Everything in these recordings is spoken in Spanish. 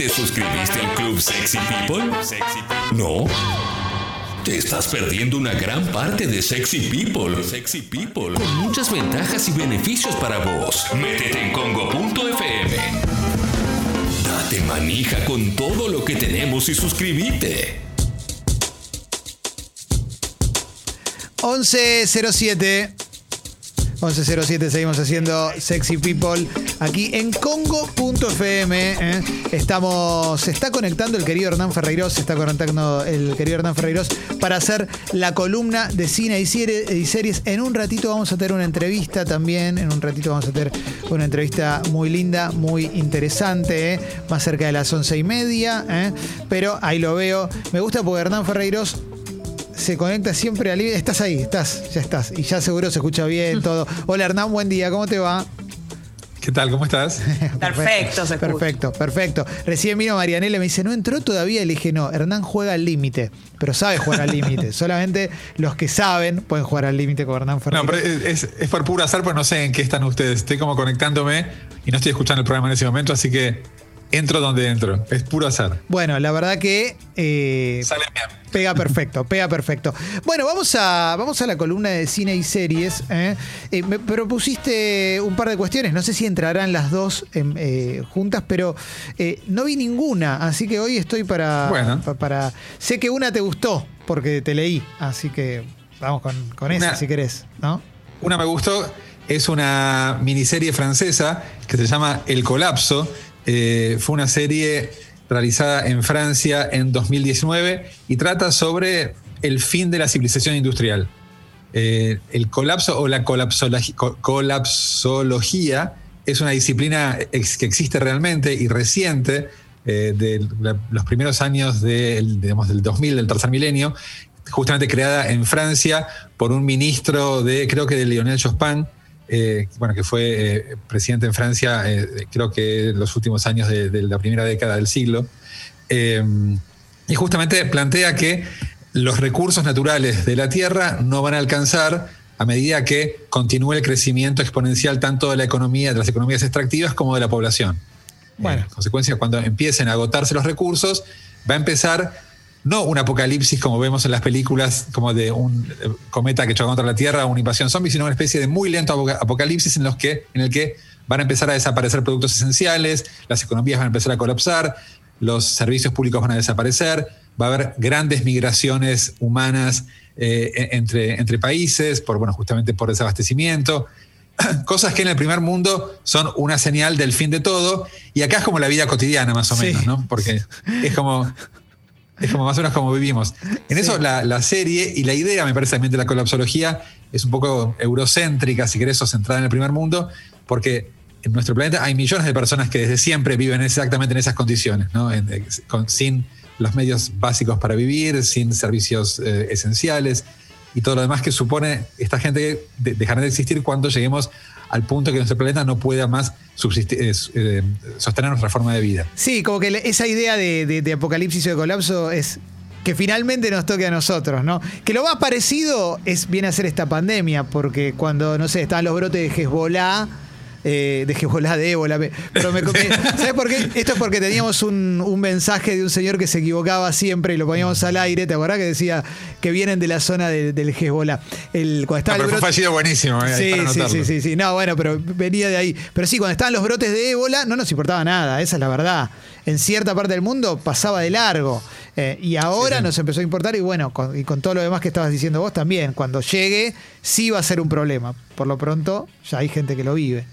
¿Te suscribiste al Club Sexy People? ¿No? Te estás perdiendo una gran parte de Sexy People. Sexy People. Con muchas ventajas y beneficios para vos. Métete en congo.fm. Date manija con todo lo que tenemos y suscríbete. 1107. 1107 seguimos haciendo Sexy People aquí en Congo.fm. ¿eh? Estamos, se está conectando el querido Hernán Ferreiros, se está conectando el querido Hernán Ferreiros para hacer la columna de cine y, series. En un ratito vamos a tener una entrevista también, en un ratito vamos a tener una entrevista muy linda, muy interesante, ¿eh? más cerca de las once y media, ¿eh? pero ahí lo veo. Me gusta porque Hernán Ferreiros se conecta siempre al... Estás ahí, estás, ya estás. Y ya seguro se escucha bien todo. Hola Hernán, buen día, ¿cómo te va? ¿Qué tal? ¿Cómo estás? perfecto, se Perfecto, perfecto. Recién vino Marianela y me dice, ¿no entró todavía? Y le dije, no, Hernán juega al límite, pero sabe jugar al límite. Solamente los que saben pueden jugar al límite con Hernán Fernández. No, pero es, es, por puro azar, pues no sé en qué están ustedes. Estoy como conectándome y no estoy escuchando el programa en ese momento, así que entro donde entro. Es puro azar. Bueno, la verdad que. Eh, Sale bien. Pega perfecto, pega perfecto. Bueno, vamos a, vamos a la columna de cine y series. ¿eh? Eh, me propusiste un par de cuestiones, no sé si entrarán las dos eh, juntas, pero no vi ninguna, así que hoy estoy para, bueno. para, Sé que una te gustó, porque te leí, así que vamos con, esa si querés, ¿no? Una me gustó, es una miniserie francesa que se llama El Colapso. Fue una serie realizada en Francia en 2019 y trata sobre el fin de la civilización industrial. Eh, el colapso o la colapsología es una disciplina que existe realmente y reciente eh, de los primeros años del, del 2000, del tercer milenio, justamente creada en Francia por un ministro de, creo que de Lionel Jospin, eh, bueno, que fue eh, presidente en Francia, eh, creo que en los últimos años de, la primera década del siglo. y justamente plantea que los recursos naturales de la Tierra no van a alcanzar a medida que continúe el crecimiento exponencial tanto de la economía, de las economías extractivas, como de la población. Bueno. en consecuencia, cuando empiecen a agotarse los recursos, va a empezar no un apocalipsis como vemos en las películas, como de un eh, cometa que choca contra la Tierra o una invasión zombie, sino una especie de muy lento apocalipsis en, los que, en el que van a empezar a desaparecer productos esenciales, las economías van a empezar a colapsar, los servicios públicos van a desaparecer, va a haber grandes migraciones humanas eh, e-, entre, entre países, por, bueno, justamente por desabastecimiento. Cosas que en el primer mundo son una señal del fin de todo, y acá es como la vida cotidiana, más o menos, ¿no? Porque es como es como más o menos como vivimos. En eso la, serie y la idea, me parece también de la colapsología, es un poco eurocéntrica, si querés, o centrada en el primer mundo, porque en nuestro planeta hay millones de personas que desde siempre viven exactamente en esas condiciones, ¿no? sin los medios básicos para vivir, sin servicios eh, esenciales y todo lo demás que supone esta gente dejará de existir cuando lleguemos al punto que nuestro planeta no pueda más eh, eh, sostener nuestra forma de vida. Sí, como que esa idea de, apocalipsis o de colapso es que finalmente nos toque a nosotros, ¿no? Que lo más parecido es viene a ser esta pandemia, porque cuando, no sé, estaban los brotes de Hezbollah eh, de Hezbollah, de ébola. Pero me, ¿Sabes por qué? Esto es porque teníamos un, mensaje de un señor que se equivocaba siempre y lo poníamos al aire. ¿Te acordás que decía que vienen de la zona del Hezbollah? El, cuando pero fue fallido buenísimo. Eh, sí, sí, sí, sí, sí. No, bueno, pero venía de ahí. Pero sí, cuando estaban los brotes de ébola, no nos importaba nada. Esa es la verdad. En cierta parte del mundo pasaba de largo. Eh, y ahora nos empezó a importar y bueno, y con todo lo demás que estabas diciendo vos también, cuando llegue sí va a ser un problema. Por lo pronto ya hay gente que lo vive.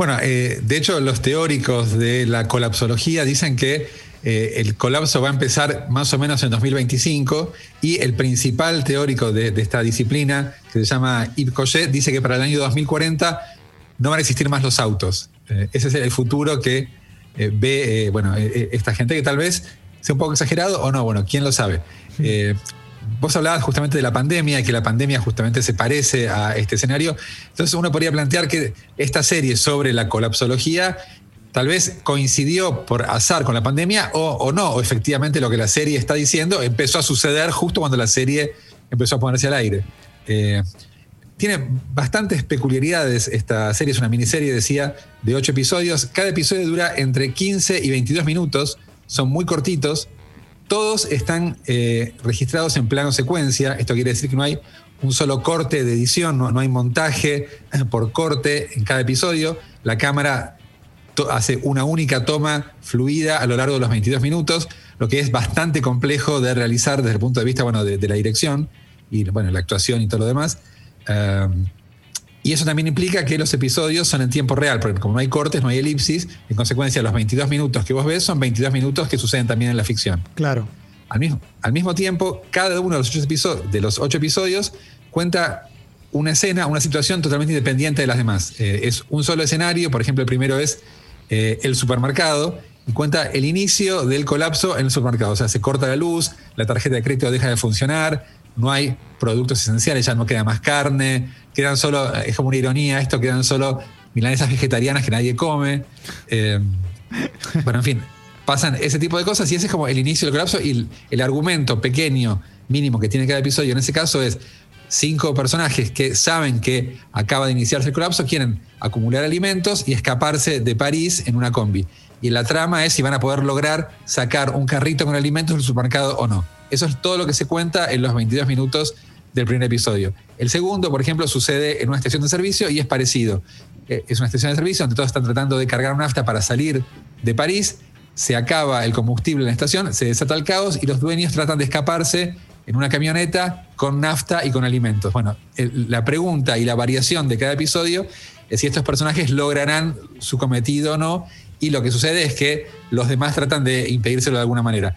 Bueno, eh, de hecho los teóricos de la colapsología dicen que eh, el colapso va a empezar más o menos en 2025 y el principal teórico de, esta disciplina, que se llama Yves Cochet, dice que para el año 2040 no van a existir más los autos. Eh, ese es el futuro que ve bueno, esta gente que tal vez sea un poco exagerado o no, bueno, quién lo sabe. Vos hablabas justamente de la pandemia y que la pandemia justamente se parece a este escenario. Entonces uno podría plantear que esta serie sobre la colapsología tal vez coincidió por azar con la pandemia o, no, o efectivamente lo que la serie está diciendo empezó a suceder justo cuando la serie empezó a ponerse al aire. Eh, tiene bastantes peculiaridades. Esta serie es una miniserie, decía, de ocho episodios. Cada episodio dura entre 15 y 22 minutos. Son muy cortitos. Todos están eh, registrados en plano secuencia. Esto quiere decir que no hay un solo corte de edición, no, no hay montaje por corte en cada episodio. La cámara hace una única toma fluida a lo largo de los 22 minutos, lo que es bastante complejo de realizar desde el punto de vista bueno, de, la dirección y bueno, la actuación y todo lo demás. Um, y eso también implica que los episodios son en tiempo real, porque como no hay cortes, no hay elipsis, en consecuencia los 22 minutos que vos ves son 22 minutos que suceden también en la ficción. Claro. Al mismo, al mismo tiempo, cada uno de los, ocho episodios, de los ocho episodios cuenta una escena, una situación totalmente independiente de las demás. Eh, es un solo escenario, por ejemplo, el primero es eh, el supermercado y cuenta el inicio del colapso en el supermercado. O sea, se corta la luz, la tarjeta de crédito deja de funcionar, no hay productos esenciales, ya no queda más carne, quedan solo, es como una ironía esto, quedan solo milanesas vegetarianas que nadie come. Eh, bueno, en fin, pasan ese tipo de cosas y ese es como el inicio del colapso y el argumento pequeño, mínimo que tiene cada episodio en ese caso es cinco personajes que saben que acaba de iniciarse el colapso quieren acumular alimentos y escaparse de París en una combi. Y la trama es si van a poder lograr sacar un carrito con alimentos del supermercado o no. Eso es todo lo que se cuenta en los 22 minutos del primer episodio. El segundo, por ejemplo, sucede en una estación de servicio y es parecido. Eh, es una estación de servicio donde todos están tratando de cargar nafta para salir de París, se acaba el combustible en la estación, se desata el caos y los dueños tratan de escaparse en una camioneta con nafta y con alimentos. Bueno, la pregunta y la variación de cada episodio es si estos personajes lograrán su cometido o no, y lo que sucede es que los demás tratan de impedírselo de alguna manera.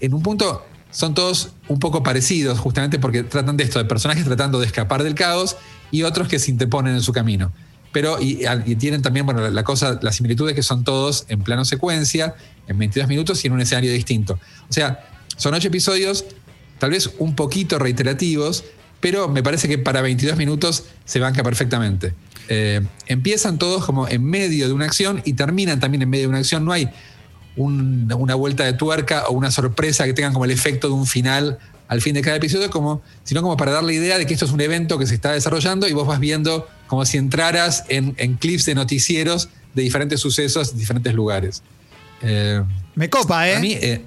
En un punto son todos un poco parecidos, justamente porque tratan de esto, de personajes tratando de escapar del caos y otros que se interponen en su camino. Pero, y, tienen también, bueno, la, cosa, la similitud es que son todos en plano secuencia, en 22 minutos y en un escenario distinto. O sea, son ocho episodios tal vez un poquito reiterativos, pero me parece que para 22 minutos se banca perfectamente. Eh, empiezan todos como en medio de una acción y terminan también en medio de una acción. No hay una vuelta de tuerca o una sorpresa que tengan como el efecto de un final al fin de cada episodio, como, sino como para dar la idea de que esto es un evento que se está desarrollando y vos vas viendo como si entraras en, clips de noticieros de diferentes sucesos en diferentes lugares. Eh, me copa, ¿eh? A mí, eh,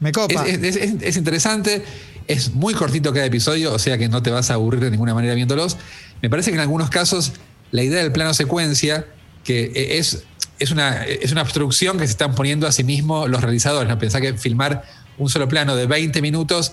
me copa. Es, interesante, es muy cortito cada episodio, o sea que no te vas a aburrir de ninguna manera viéndolos. Me parece que en algunos casos la idea del plano secuencia, que es, es, una, es una obstrucción que se están poniendo a sí mismos los realizadores. ¿no? Pensá que filmar un solo plano de 20 minutos,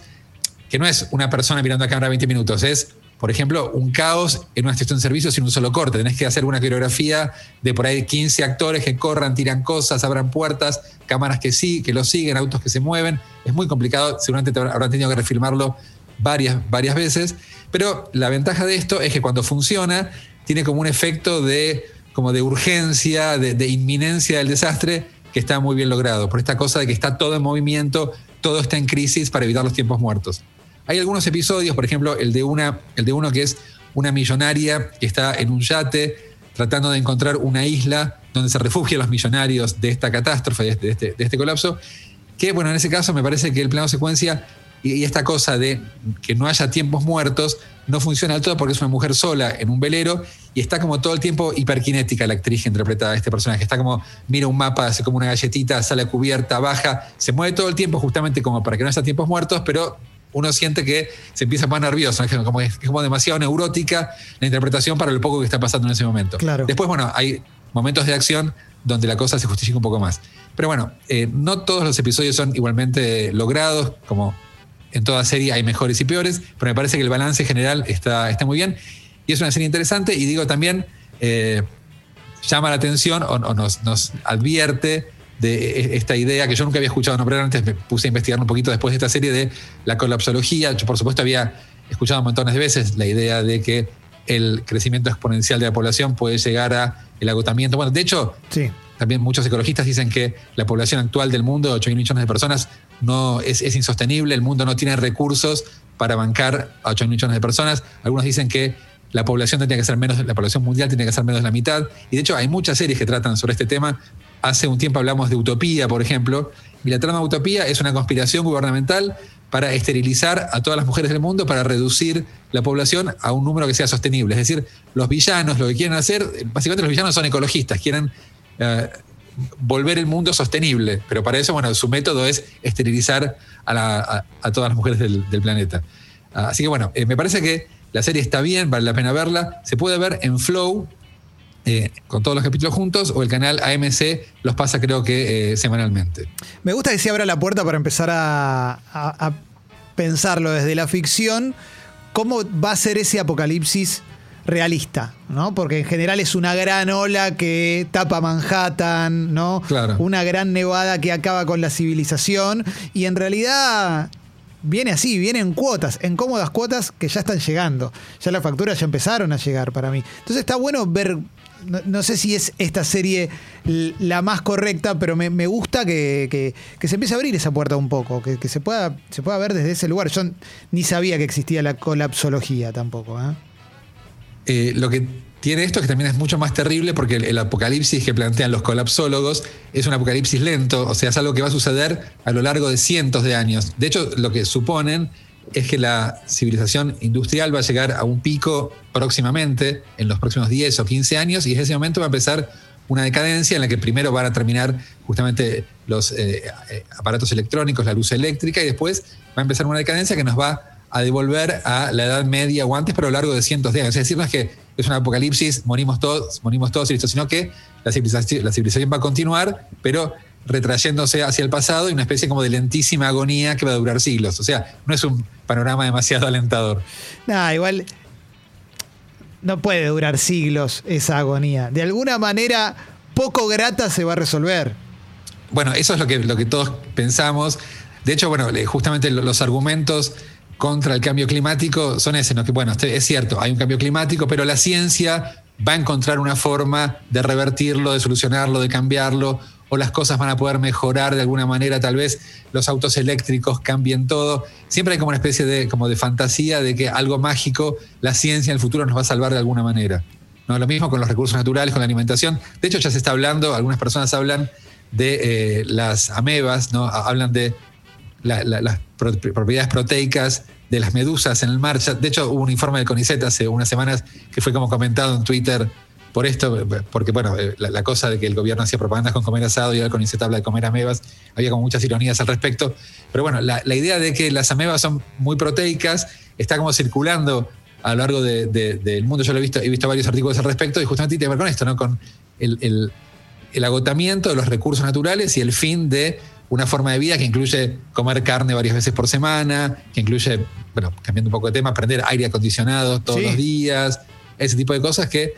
que no es una persona mirando a cámara 20 minutos, es por ejemplo, un caos en una estación de servicio sin un solo corte. Tenés que hacer una coreografía de por ahí 15 actores que corran, tiran cosas, abran puertas, cámaras que sí, que lo siguen, autos que se mueven. Es muy complicado, seguramente habrán tenido que refilmarlo varias, varias veces. Pero la ventaja de esto es que cuando funciona, tiene como un efecto de, como de urgencia, de, inminencia del desastre, que está muy bien logrado. Por esta cosa de que está todo en movimiento, todo está en crisis para evitar los tiempos muertos. Hay algunos episodios, por ejemplo, el de, una, el de uno que es una millonaria que está en un yate tratando de encontrar una isla donde se refugian los millonarios de esta catástrofe, de este, de este, colapso, que bueno, en ese caso me parece que el plano secuencia y, esta cosa de que no haya tiempos muertos no funciona del todo porque es una mujer sola en un velero y está como todo el tiempo hiperkinética la actriz que interpreta a este personaje. Está como, mira un mapa, hace como una galletita, sale a cubierta, baja, se mueve todo el tiempo justamente como para que no haya tiempos muertos, pero uno siente que se empieza poner nervioso, es como, es como demasiado neurótica la interpretación para lo poco que está pasando en ese momento. Claro. Después, bueno, hay momentos de acción donde la cosa se justifica un poco más. Pero bueno, eh, no todos los episodios son igualmente logrados, como en toda serie hay mejores y peores, pero me parece que el balance general está, está muy bien. Y es una serie interesante y digo también, eh, llama la atención o, nos, nos advierte de e, esta idea que yo nunca había escuchado nombrar antes, me puse a investigar un poquito después de esta serie de la colapsología. Yo, por supuesto, había escuchado montones de veces la idea de que el crecimiento exponencial de la población puede llegar a el agotamiento. Bueno, de hecho, sí. también muchos ecologistas dicen que la población actual del mundo, 8 mil millones de personas, no es, es, insostenible, el mundo no tiene recursos para bancar a 8 mil millones de personas. Algunos dicen que la población que ser menos, la población mundial tiene que ser menos de la mitad. Y de hecho hay muchas series que tratan sobre este tema. Hace un tiempo hablamos de Utopía, por ejemplo, y la trama Utopía es una conspiración gubernamental para esterilizar a todas las mujeres del mundo, para reducir la población a un número que sea sostenible. Es decir, los villanos lo que quieren hacer, básicamente los villanos son ecologistas, quieren eh, volver el mundo sostenible, pero para eso, bueno, su método es esterilizar a, todas las mujeres del, planeta. Así que bueno, eh, me parece que la serie está bien, vale la pena verla. Se puede ver en Flow, eh, con todos los capítulos juntos, o el canal AMC los pasa creo que semanalmente. Me gusta que se abra la puerta para empezar a pensarlo desde la ficción, cómo va a ser ese apocalipsis realista, ¿no? Porque en general es una gran ola que tapa Manhattan, ¿no? Claro. Una gran nevada que acaba con la civilización y en realidad viene así, viene en cuotas, en cómodas cuotas que ya están llegando. Ya las facturas ya empezaron a llegar para mí. Entonces está bueno ver no, sé si es esta serie la más correcta, pero me, gusta que, se empiece a abrir esa puerta un poco, que, se, pueda, se pueda ver desde ese lugar. Yo ni sabía que existía la colapsología tampoco. ¿eh? Eh, lo que tiene esto es que también es mucho más terrible porque el, apocalipsis que plantean los colapsólogos es un apocalipsis lento, o sea, es algo que va a suceder a lo largo de cientos de años. De hecho, lo que suponen es que la civilización industrial va a llegar a un pico próximamente, en los próximos 10 o 15 años, y en ese momento va a empezar una decadencia en la que primero van a terminar justamente los eh, eh, aparatos electrónicos, la luz eléctrica, y después va a empezar una decadencia que nos va a devolver a la Edad Media o antes, pero a lo largo de cientos de años. Es decir, no es que es un apocalipsis, morimos todos, morimos todos y listo, sino que la civilización, la civilización va a continuar, pero retrayéndose hacia el pasado y una especie como de lentísima agonía que va a durar siglos. O sea, no es un panorama demasiado alentador. Nada, igual no puede durar siglos esa agonía. De alguna manera poco grata se va a resolver. Bueno, eso es lo que, lo que todos pensamos. De hecho, bueno, justamente los argumentos contra el cambio climático son ese, ¿no? Que bueno, es cierto, hay un cambio climático, pero la ciencia va a encontrar una forma de revertirlo, de solucionarlo, de cambiarlo, o las cosas van a poder mejorar de alguna manera, tal vez los autos eléctricos cambien todo. Siempre hay como una especie de, como de fantasía de que algo mágico, la ciencia en el futuro nos va a salvar de alguna manera. ¿no? Lo mismo con los recursos naturales, con la alimentación. De hecho, ya se está hablando, algunas personas hablan de eh, las amebas, ¿no? hablan de las propiedades proteicas de las medusas en el mar. De hecho, hubo un informe del CONICET hace unas semanas que fue como comentado en Twitter por esto, porque bueno, eh, la, cosa de que el gobierno hacía propagandas con comer asado y ahora el CONICET habla de comer amebas, había como muchas ironías al respecto. Pero bueno, la, idea de que las amebas son muy proteicas está como circulando a lo largo del mundo. Yo lo he visto, he visto varios artículos al respecto y justamente tiene que ver con esto, ¿no? Con el agotamiento de los recursos naturales y el fin de una forma de vida que incluye comer carne varias veces por semana, que incluye, bueno, cambiando un poco de tema, prender aire acondicionado todos los días, ese tipo de cosas que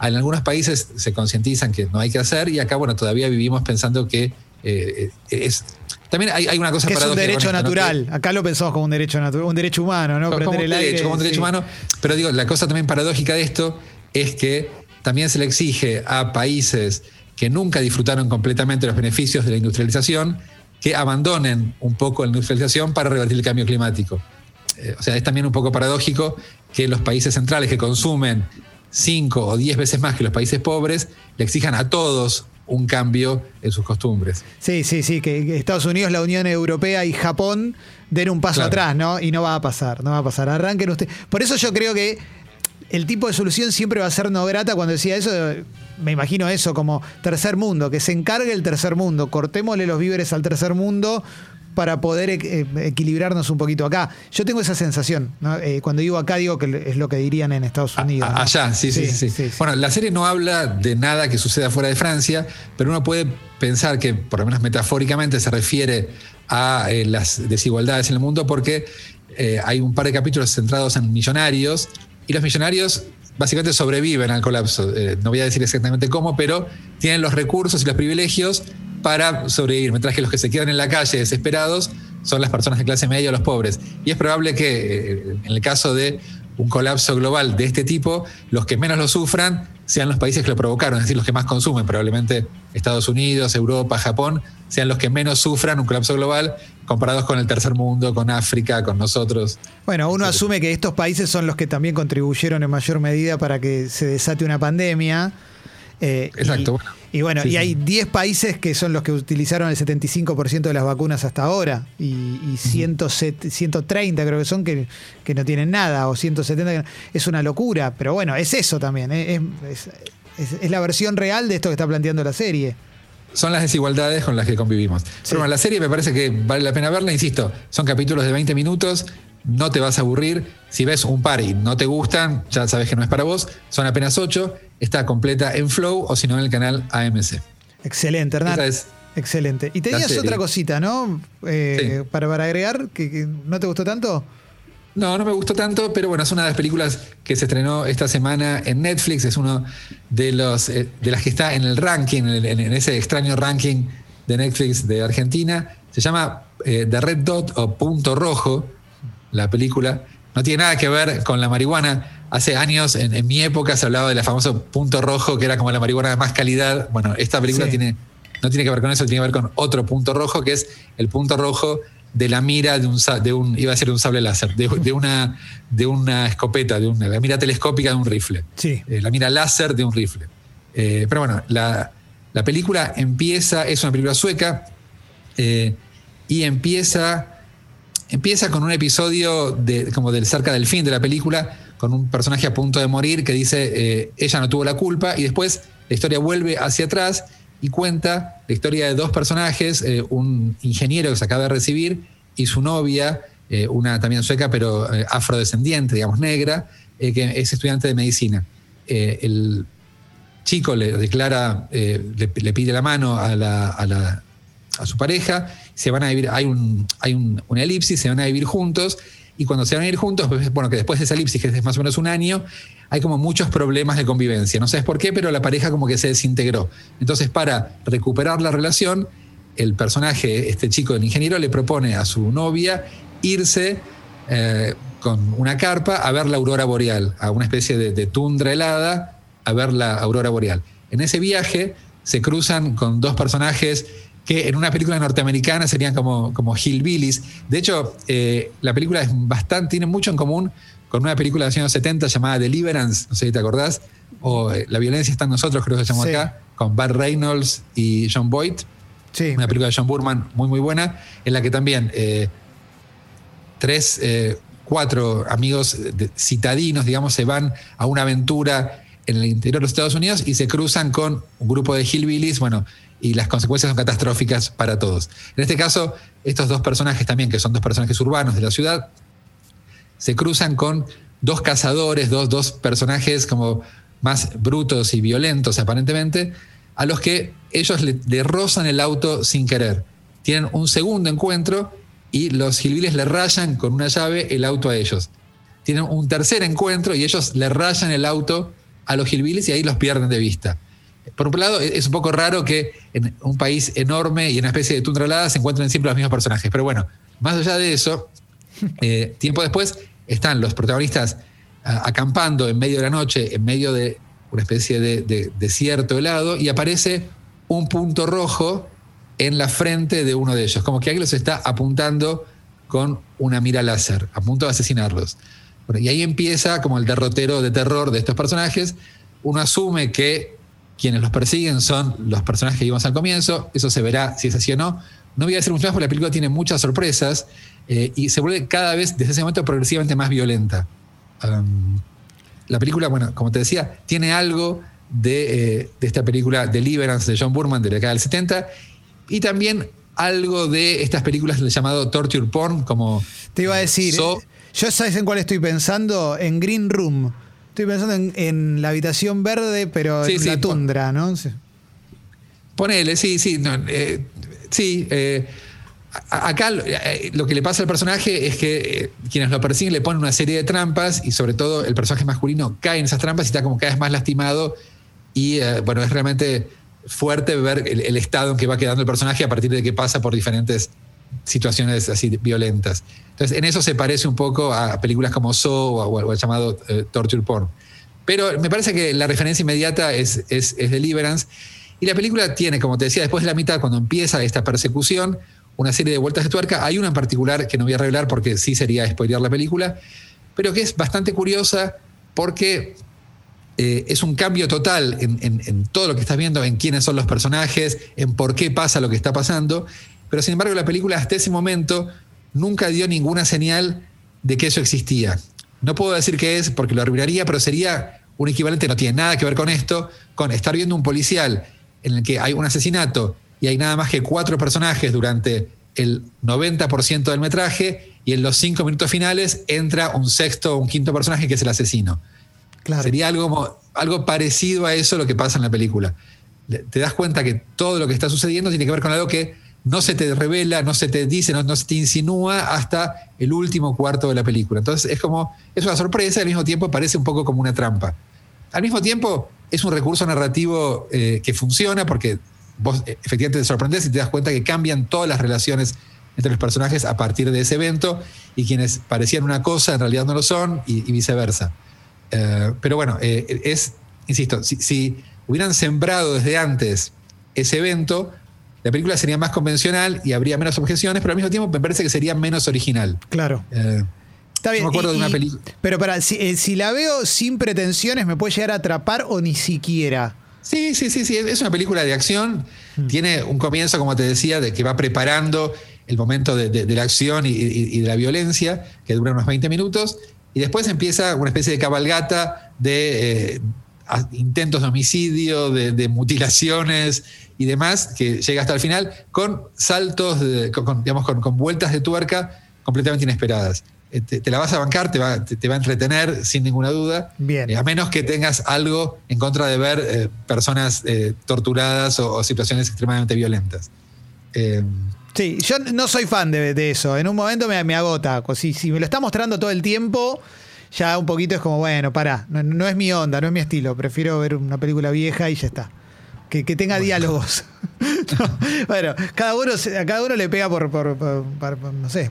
en algunos países se concientizan que no hay que hacer y acá, bueno, todavía vivimos pensando que eh, es... También hay, una cosa que es un derecho natural. Acá lo pensamos como un derecho natural, un derecho humano, ¿no? Prender el aire, como un derecho humano. Pero digo, la cosa también paradójica de esto es que también se le exige a países que nunca disfrutaron completamente los beneficios de la industrialización que abandonen un poco la industrialización para revertir el cambio climático. Eh, o sea, es también un poco paradójico que los países centrales que consumen cinco o diez veces más que los países pobres le exijan a todos un cambio en sus costumbres. Sí, sí, sí, que Estados Unidos, la Unión Europea y Japón den un paso atrás, ¿no? Y no va a pasar, no va a pasar. Arranquen ustedes. Por eso yo creo que el tipo de solución siempre va a ser no grata. Cuando decía eso, me imagino eso como tercer mundo, que se encargue el tercer mundo, cortémosle los víveres al tercer mundo para poder eh, equilibrarnos un poquito acá. Yo tengo esa sensación. Eh, cuando digo acá, digo que es lo que dirían en Estados Unidos. Allá, sí sí, sí Bueno, la serie no habla de nada que suceda fuera de Francia, pero uno puede pensar que, por lo menos metafóricamente, se refiere a eh, las desigualdades en el mundo porque hay un par de capítulos centrados en millonarios y los millonarios básicamente sobreviven al colapso. Eh, no voy a decir exactamente cómo, pero tienen los recursos y los privilegios para sobrevivir, mientras que los que se quedan en la calle desesperados son las personas de clase media o los pobres. Y es probable que eh, en el caso de un colapso global de este tipo, los que menos lo sufran sean los países que lo provocaron, es decir, los que más consumen, probablemente Estados Unidos, Europa, Japón, sean los que menos sufran un colapso global comparados con el tercer mundo, con África, con nosotros. Bueno, uno asume que estos países son los que también contribuyeron en mayor medida para que se desate una pandemia. Eh, Exacto. Y, bueno, y hay 10 países que son los que utilizaron el 75% de las vacunas hasta ahora y, y 130 creo que son que, que, no tienen nada o 170. Es una locura, pero bueno, es eso también. ¿eh? Es, es, es, la versión real de esto que está planteando la serie. Son las desigualdades con las que convivimos. Pero bueno, la serie me parece que vale la pena verla, insisto, son capítulos de 20 minutos, no te vas a aburrir. Si ves un par y no te gustan, ya sabes que no es para vos. Son apenas ocho. Está completa en Flow o si no en el canal AMC. Excelente, Hernán. Excelente. Y tenías otra cosita, ¿no? Eh, sí. para, para, agregar, que, que, no te gustó tanto. No, no me gustó tanto, pero bueno, es una de las películas que se estrenó esta semana en Netflix. Es uno de los eh, de las que está en el ranking, en, ese extraño ranking de Netflix de Argentina. Se llama eh, The Red Dot o Punto Rojo la película. No tiene nada que ver con la marihuana. Hace años, en, en, mi época, se hablaba del famoso punto rojo, que era como la marihuana de más calidad. Bueno, esta película sí. tiene, no tiene que ver con eso, tiene que ver con otro punto rojo, que es el punto rojo de la mira de un, de un iba a ser un sable láser, de, de, una, de una escopeta, de una, la mira telescópica de un rifle. Sí. Eh, la mira láser de un rifle. Eh, pero bueno, la, la, película empieza, es una película sueca, eh, y empieza empieza con un episodio de, como del cerca del fin de la película, con un personaje a punto de morir que dice eh, ella no tuvo la culpa y después la historia vuelve hacia atrás y cuenta la historia de dos personajes, eh, un ingeniero que se acaba de recibir y su novia, eh, una también sueca pero afrodescendiente, digamos negra, que es estudiante de medicina. el chico le declara, le, pide la mano a la, a la a su pareja, se van a vivir, hay, un, hay un, una elipsis, se van a vivir juntos, y cuando se van a ir juntos, pues, bueno, que después de esa elipsis, que es más o menos un año, hay como muchos problemas de convivencia. No sabes por qué, pero la pareja como que se desintegró. Entonces, para recuperar la relación, el personaje, este chico del ingeniero, le propone a su novia irse eh, con una carpa a ver la aurora boreal, a una especie de, de tundra helada, a ver la aurora boreal. En ese viaje se cruzan con dos personajes que en una película norteamericana serían como, como hillbillies. De hecho, eh, la película es bastante, tiene mucho en común con una película de los años 70 llamada Deliverance, no sé si te acordás, o eh, La violencia está en nosotros, creo que se llamó sí. acá, con Bart Reynolds y John Boyd. Sí. Una película de John Burman muy, muy buena, en la que también eh, tres, eh, cuatro amigos citadinos, digamos, se van a una aventura en el interior de los Estados Unidos y se cruzan con un grupo de hillbillies, bueno, y las consecuencias son catastróficas para todos. En este caso, estos dos personajes también, que son dos personajes urbanos de la ciudad, se cruzan con dos cazadores, dos, dos personajes como más brutos y violentos aparentemente, a los que ellos le, rozan el auto sin querer. Tienen un segundo encuentro y los gilviles le rayan con una llave el auto a ellos. Tienen un tercer encuentro y ellos le rayan el auto a los gilviles y ahí los pierden de vista. Por un lado, es un poco raro que en un país enorme y en una especie de tundra helada se encuentren siempre los mismos personajes. Pero bueno, más allá de eso, eh, tiempo después están los protagonistas acampando en medio de la noche, en medio de una especie de, de desierto helado, y aparece un punto rojo en la frente de uno de ellos, como que alguien los está apuntando con una mira láser, a punto de asesinarlos. Y ahí empieza como el derrotero de terror de estos personajes. Uno asume que quienes los persiguen son los personajes que vimos al comienzo, eso se verá si es así o no. No voy a decir mucho más porque la película tiene muchas sorpresas eh, y se vuelve cada vez, desde ese momento, progresivamente más violenta. Um, la película, bueno, como te decía, tiene algo de, eh, de, esta película Deliverance de John Burman de la década del 70 y también algo de estas películas llamado torture porn, como... Te iba a decir, so, yo sabes en cuál estoy pensando, en Green Room. Estoy pensando en, en, la habitación verde, pero sí, en sí, la tundra, pon, ¿no? Sí. Ponele, sí, sí. No, eh, sí. Eh, acá eh, lo que le pasa al personaje es que eh, quienes lo persiguen le ponen una serie de trampas y sobre todo el personaje masculino cae en esas trampas y está como cada vez más lastimado y bueno, es realmente fuerte ver el, el, estado en que va quedando el personaje a partir de que pasa por diferentes situaciones así violentas. Entonces, en eso se parece un poco a películas como So o, al llamado eh, Torture Porn. Pero me parece que la referencia inmediata es, es, Deliverance. Y la película tiene, como te decía, después de la mitad, cuando empieza esta persecución, una serie de vueltas de tuerca. Hay una en particular que no voy a revelar porque sí sería spoilear la película, pero que es bastante curiosa porque eh, es un cambio total en, en, todo lo que estás viendo, en quiénes son los personajes, en por qué pasa lo que está pasando. Pero sin embargo, la película hasta ese momento nunca dio ninguna señal de que eso existía. No puedo decir qué es porque lo arruinaría, pero sería un equivalente, no tiene nada que ver con esto, con estar viendo un policial en el que hay un asesinato y hay nada más que cuatro personajes durante el 90% del metraje y en los cinco minutos finales entra un sexto o un quinto personaje que es el asesino. Sería algo, algo parecido a eso lo que pasa en la película. Te das cuenta que todo lo que está sucediendo tiene que ver con algo que no se te revela, no se te dice, no, se te insinúa hasta el último cuarto de la película. Entonces es como, es una sorpresa al mismo tiempo parece un poco como una trampa. Al mismo tiempo es un recurso narrativo eh, que funciona porque vos eh, efectivamente te sorprendes y te das cuenta que cambian todas las relaciones entre los personajes a partir de ese evento y quienes parecían una cosa en realidad no lo son y, viceversa. Eh, pero bueno, es, insisto, si, si hubieran sembrado desde antes ese evento, la película sería más convencional y habría menos objeciones, pero al mismo tiempo me parece que sería menos original. Claro. Eh, Está bien. me acuerdo de una película. Pero para, eh, si, la veo sin pretensiones, ¿me puede llegar a atrapar o ni siquiera? Sí, sí, sí, sí. Es una película de acción. Hmm. Tiene un comienzo, como te decía, de que va preparando el momento de, la acción y, de la violencia, que dura unos 20 minutos. Y después empieza una especie de cabalgata de eh, intentos de homicidio, de mutilaciones y demás, que llega hasta el final, con saltos, con, digamos, con, vueltas de tuerca completamente inesperadas. Eh, te, la vas a bancar, te va, te, va a entretener sin ninguna duda. Bien. Eh, a menos que tengas algo en contra de ver eh, personas torturadas o, situaciones extremadamente violentas. sí, yo no soy fan de, eso. En un momento me, agota. Si, si me lo está mostrando todo el tiempo ya un poquito es como, bueno, pará, no, es mi onda, no es mi estilo, prefiero ver una película vieja y ya está que, tenga diálogos. bueno, cada uno, a cada uno le pega por, por, no sé,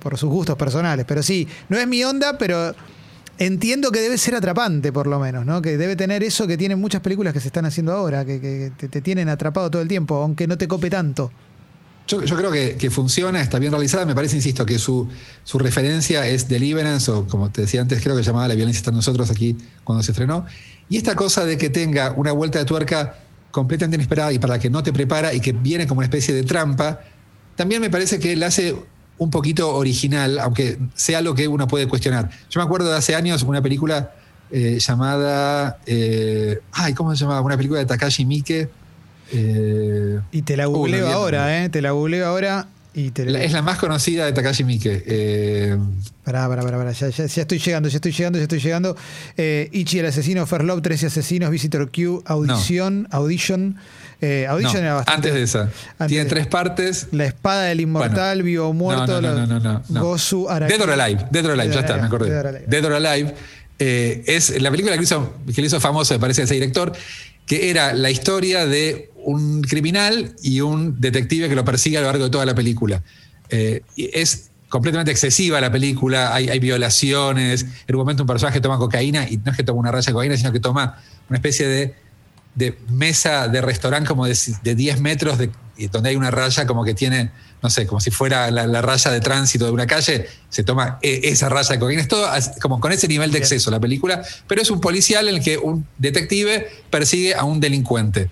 por sus gustos personales. Pero sí, no es mi onda, pero entiendo que debe ser atrapante, por lo menos, ¿no? Que debe tener eso que tienen muchas películas que se están haciendo ahora, que, te, tienen atrapado todo el tiempo, aunque no te cope tanto. Yo, creo que, funciona, está bien realizada. Me parece, insisto, que su, referencia es Deliverance, o como te decía antes, creo que llamaba La violencia está en nosotros aquí cuando se estrenó. Y esta cosa de que tenga una vuelta de tuerca completamente inesperada y para la que no te prepara y que viene como una especie de trampa, también me parece que la hace un poquito original, aunque sea lo que uno puede cuestionar. Yo me acuerdo de hace años una película eh, llamada. Eh, ay, ¿cómo se llamaba? Una película de Takashi Miike. Eh, y te la googleo ahora, ¿eh? Te la googleo ahora es la más conocida de Takashi Miike. Eh... Pará, pará, pará, Ya, estoy llegando, ya estoy llegando, ya estoy llegando. Eh, Ichi el asesino, Love, 13 asesinos, Visitor Q, Audición, Audition. Eh, Audition era bastante. Antes de esa. Tiene tres partes. La espada del inmortal, vivo o muerto. No, no, no, no, Gozu Dead or Alive, Dead or Alive, ya está, me acordé. Dead or Alive. Eh, es la película que, hizo, que le hizo famoso, me parece, ese director, que era la historia de un criminal y un detective que lo persigue a lo largo de toda la película. Eh, es completamente excesiva la película, hay, violaciones, en un momento un personaje toma cocaína y no es que toma una raya de cocaína, sino que toma una especie de, mesa de restaurante como de, 10 metros, de, donde hay una raya como que tiene, no sé, como si fuera la, raya de tránsito de una calle, se toma e, esa raya de cocaína. Es todo como con ese nivel de exceso la película, pero es un policial en el que un detective persigue a un delincuente.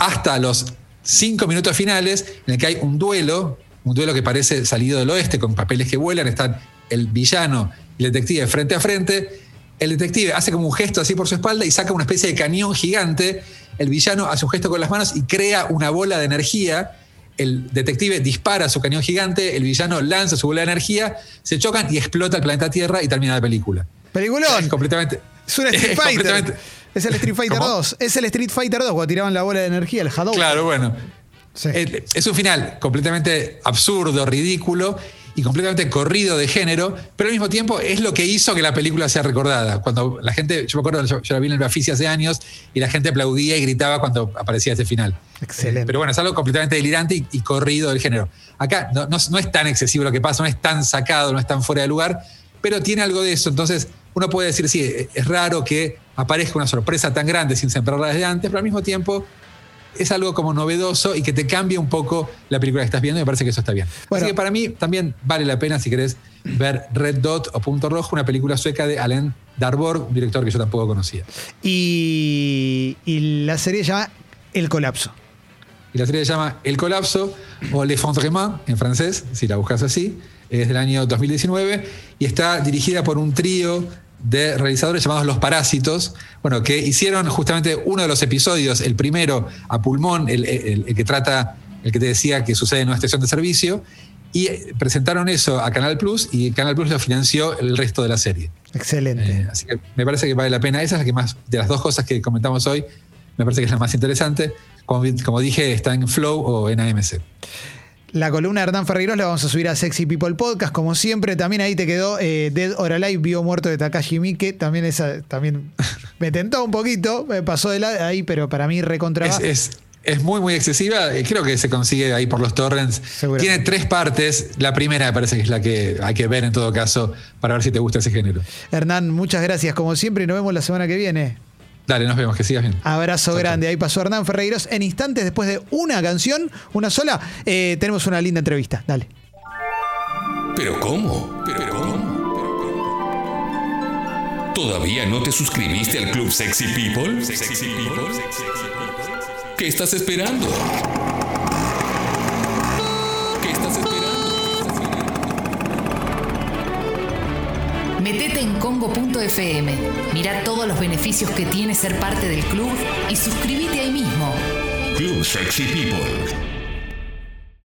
Hasta los cinco minutos finales en el que hay un duelo, un duelo que parece salido del oeste, con papeles que vuelan, están el villano y el detective frente a frente. El detective hace como un gesto así por su espalda y saca una especie de cañón gigante. El villano hace un gesto con las manos y crea una bola de energía. El detective dispara su cañón gigante, el villano lanza su bola de energía, se chocan y explota el planeta Tierra y termina la película. Peliculón. Es completamente. Es un Fighter. Es el Street Fighter 2. Es el Street Fighter 2 cuando tiraban la bola de energía, el Hadouken. Claro, bueno. Eh, es un final completamente absurdo, ridículo y completamente corrido de género, pero al mismo tiempo es lo que hizo que la película sea recordada. Cuando la gente, yo me acuerdo, yo, la vi en el Bafisi hace años y la gente aplaudía y gritaba cuando aparecía este final. Excelente. pero bueno, es algo completamente delirante y, corrido del género. Acá no, no, es tan excesivo lo que pasa, no es tan sacado, no es tan fuera de lugar, pero tiene algo de eso. Entonces, uno puede decir, sí, es raro que aparezca una sorpresa tan grande sin sembrarla desde antes, pero al mismo tiempo es algo como novedoso y que te cambia un poco la película que estás viendo. Y me parece que eso está bien. Así que para mí también vale la pena, si querés, ver Red Dot o Punto Rojo, una película sueca de Alain Darbour, un director que yo tampoco conocía. Y, y la serie se llama El Colapso. Y la serie se llama El Colapso o L'Effondrement en francés, si la buscas así. Es del año 2019 y está dirigida por un trío de realizadores llamados Los Parásitos, bueno, que hicieron justamente uno de los episodios, el primero a pulmón, el, que trata, el que te decía que sucede en una estación de servicio, y presentaron eso a Canal Plus y Canal Plus lo financió el resto de la serie. Excelente. Eh, así que me parece que vale la pena. Esa es la que más, de las dos cosas que comentamos hoy, me parece que es la más interesante. Como, como dije, está en Flow o en AMC. La columna de Hernán Ferreiros la vamos a subir a Sexy People Podcast, como siempre. También ahí te quedó eh, Dead or Alive, Vivo Muerto de Takashi Miike. También esa también me tentó un poquito, me pasó de ahí, pero para mí recontra. Es, es, muy, muy excesiva. Creo que se consigue ahí por los torrents. Tiene tres partes. La primera me parece que es la que hay que ver en todo caso para ver si te gusta ese género. Hernán, muchas gracias como siempre y nos vemos la semana que viene. Dale, nos vemos, que sigas bien. Abrazo grande. Ahí pasó Hernán Ferreiros. En instantes, después de una canción, una sola, eh, tenemos una linda entrevista. Dale. ¿Pero cómo? ¿Pero cómo? ¿Todavía no te suscribiste al Club Sexy People? ¿Sexy People? ¿Qué estás esperando? Metete en congo.fm, mira todos los beneficios que tiene ser parte del club y suscríbete ahí mismo. Club Sexy People.